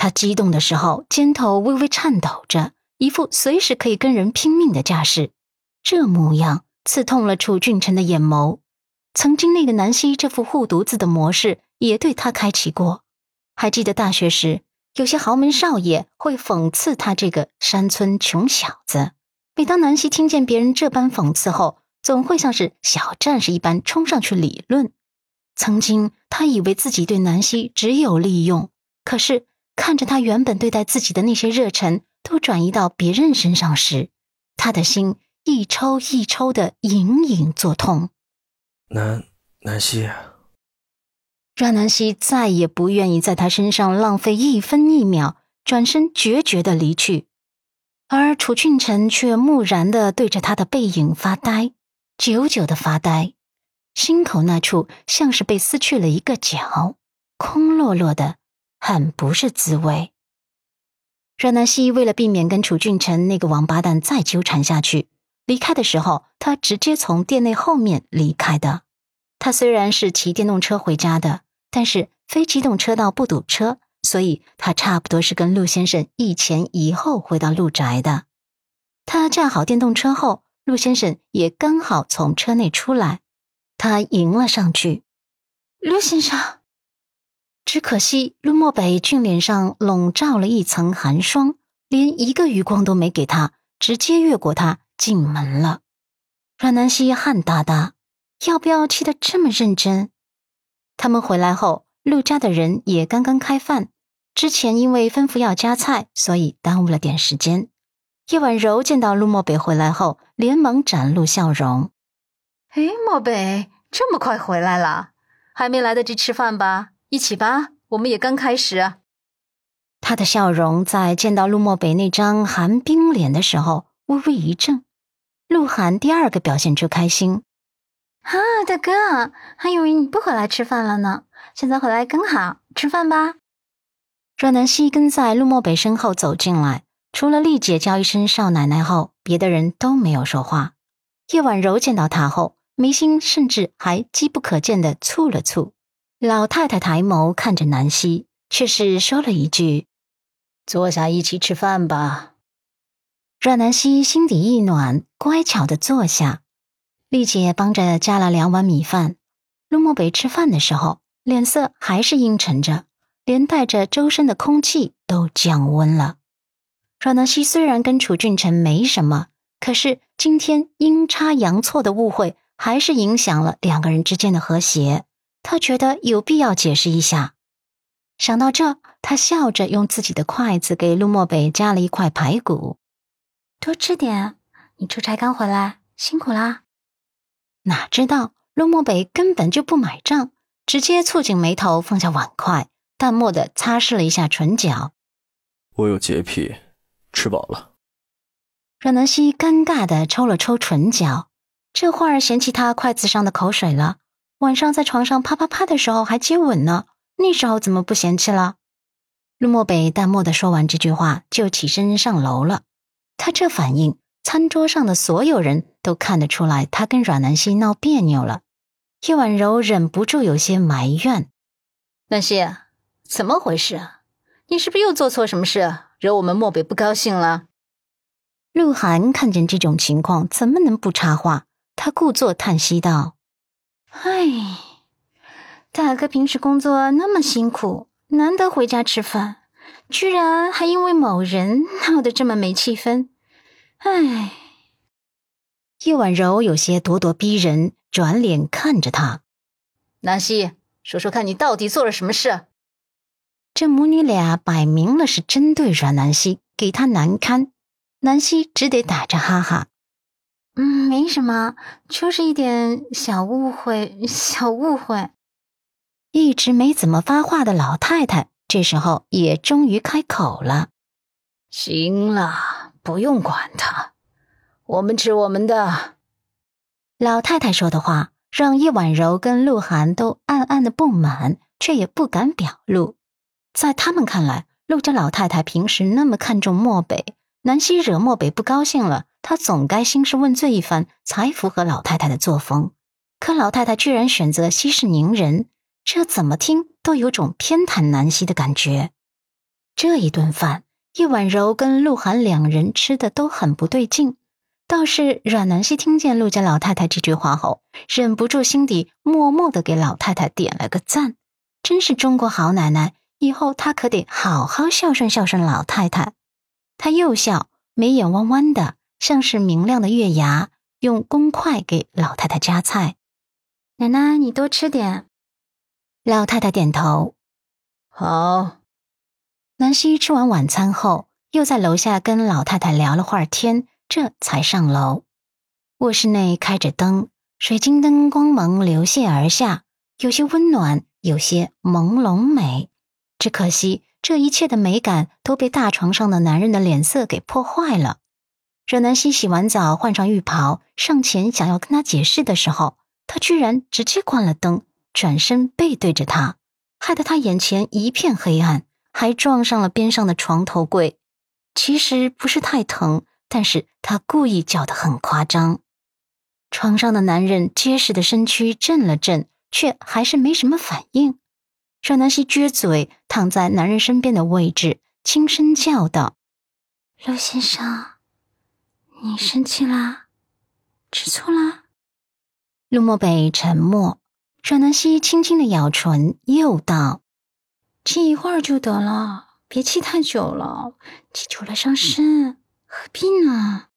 他激动的时候，肩头微微颤抖着，一副随时可以跟人拼命的架势。这模样刺痛了楚俊辰的眼眸。曾经那个南希这副护犊子的模式，也对他开启过。还记得大学时，有些豪门少爷会讽刺他这个山村穷小子。每当南希听见别人这般讽刺后，总会像是小战士一般冲上去理论。曾经他以为自己对南希只有利用，可是看着他原本对待自己的那些热忱都转移到别人身上时，他的心一抽一抽的隐隐作痛。南南希，阮南希再也不愿意在他身上浪费一分一秒，转身决绝的离去。而楚俊辰却木然的对着他的背影发呆，久久的发呆，心口那处像是被撕去了一个角，空落落的，很不是滋味。阮南希为了避免跟楚俊辰那个王八蛋再纠缠下去。离开的时候，他直接从店内后面离开的。他虽然是骑电动车回家的，但是非机动车道不堵车，所以他差不多是跟陆先生一前一后回到陆宅的。他站好电动车后，陆先生也刚好从车内出来，他迎了上去。陆先生，只可惜陆漠北俊脸上笼罩了一层寒霜，连一个余光都没给他，直接越过他。进门了，阮南希汗哒哒，要不要去的这么认真？他们回来后，陆家的人也刚刚开饭。之前因为吩咐要加菜，所以耽误了点时间。叶婉柔见到陆漠北回来后，连忙展露笑容：“哎，漠北这么快回来了，还没来得及吃饭吧？一起吧，我们也刚开始。”他的笑容在见到陆漠北那张寒冰脸的时候，微微一怔。鹿晗第二个表现出开心，啊，大哥，还以为你不回来吃饭了呢，现在回来更好，吃饭吧。阮南希跟在陆漠北身后走进来，除了丽姐叫一声少奶奶后，别的人都没有说话。叶婉柔见到他后，眉心甚至还机不可见的蹙了蹙。老太太抬眸看着南希，却是说了一句：“坐下一起吃饭吧。”阮南希心底一暖，乖巧的坐下。丽姐帮着加了两碗米饭。陆漠北吃饭的时候，脸色还是阴沉着，连带着周身的空气都降温了。阮南希虽然跟楚俊辰没什么，可是今天阴差阳错的误会，还是影响了两个人之间的和谐。她觉得有必要解释一下。想到这，他笑着用自己的筷子给陆漠北夹了一块排骨。多吃点，你出差刚回来，辛苦啦。哪知道陆漠北根本就不买账，直接蹙紧眉头，放下碗筷，淡漠的擦拭了一下唇角。我有洁癖，吃饱了。阮南希尴尬的抽了抽唇角，这会儿嫌弃他筷子上的口水了。晚上在床上啪啪啪的时候还接吻呢，那时候怎么不嫌弃了？陆漠北淡漠的说完这句话，就起身上楼了。他这反应，餐桌上的所有人都看得出来，他跟阮南希闹别扭了。叶婉柔忍不住有些埋怨：“南希，怎么回事？你是不是又做错什么事，惹我们漠北不高兴了？”鹿晗看见这种情况，怎么能不插话？他故作叹息道：“唉，大哥平时工作那么辛苦，难得回家吃饭。”居然还因为某人闹得这么没气氛，唉。叶婉柔有些咄咄逼人，转脸看着他。南希，说说看你到底做了什么事？这母女俩摆明了是针对阮南希，给她难堪。南希只得打着哈哈：“嗯，没什么，就是一点小误会，小误会。”一直没怎么发话的老太太。这时候也终于开口了：“行了，不用管他，我们吃我们的。”老太太说的话让叶婉柔跟鹿晗都暗暗的不满，却也不敢表露。在他们看来，陆家老太太平时那么看重漠北，南希惹漠北不高兴了，他总该兴师问罪一番，才符合老太太的作风。可老太太居然选择息事宁人。这怎么听都有种偏袒南希的感觉。这一顿饭，叶婉柔跟鹿晗两人吃的都很不对劲。倒是阮南希听见陆家老太太这句话后，忍不住心底默默的给老太太点了个赞。真是中国好奶奶，以后她可得好好孝顺孝顺老太太。她又笑，眉眼弯弯的，像是明亮的月牙，用公筷给老太太夹菜。奶奶，你多吃点。老太太点头。好。南希吃完晚餐后，又在楼下跟老太太聊了会儿天。这才上楼，卧室内开着灯，水晶灯光芒流泻而下，有些温暖，有些朦胧美。只可惜这一切的美感都被大床上的男人的脸色给破坏了。阮南希洗完澡，换上浴袍，上前想要跟他解释的时候，他居然直接关了灯，转身背对着他，害得他眼前一片黑暗，还撞上了边上的床头柜。其实不是太疼。但是他故意叫得很夸张，床上的男人结实的身躯震了震，却还是没什么反应。阮南希撅嘴躺在男人身边的位置，轻声叫道：“陆先生，你生气啦？吃醋啦？”陆漠北沉默。阮南希轻轻的咬唇，又道：“气一会儿就得了，别气太久了，气久了伤身。”何必呢？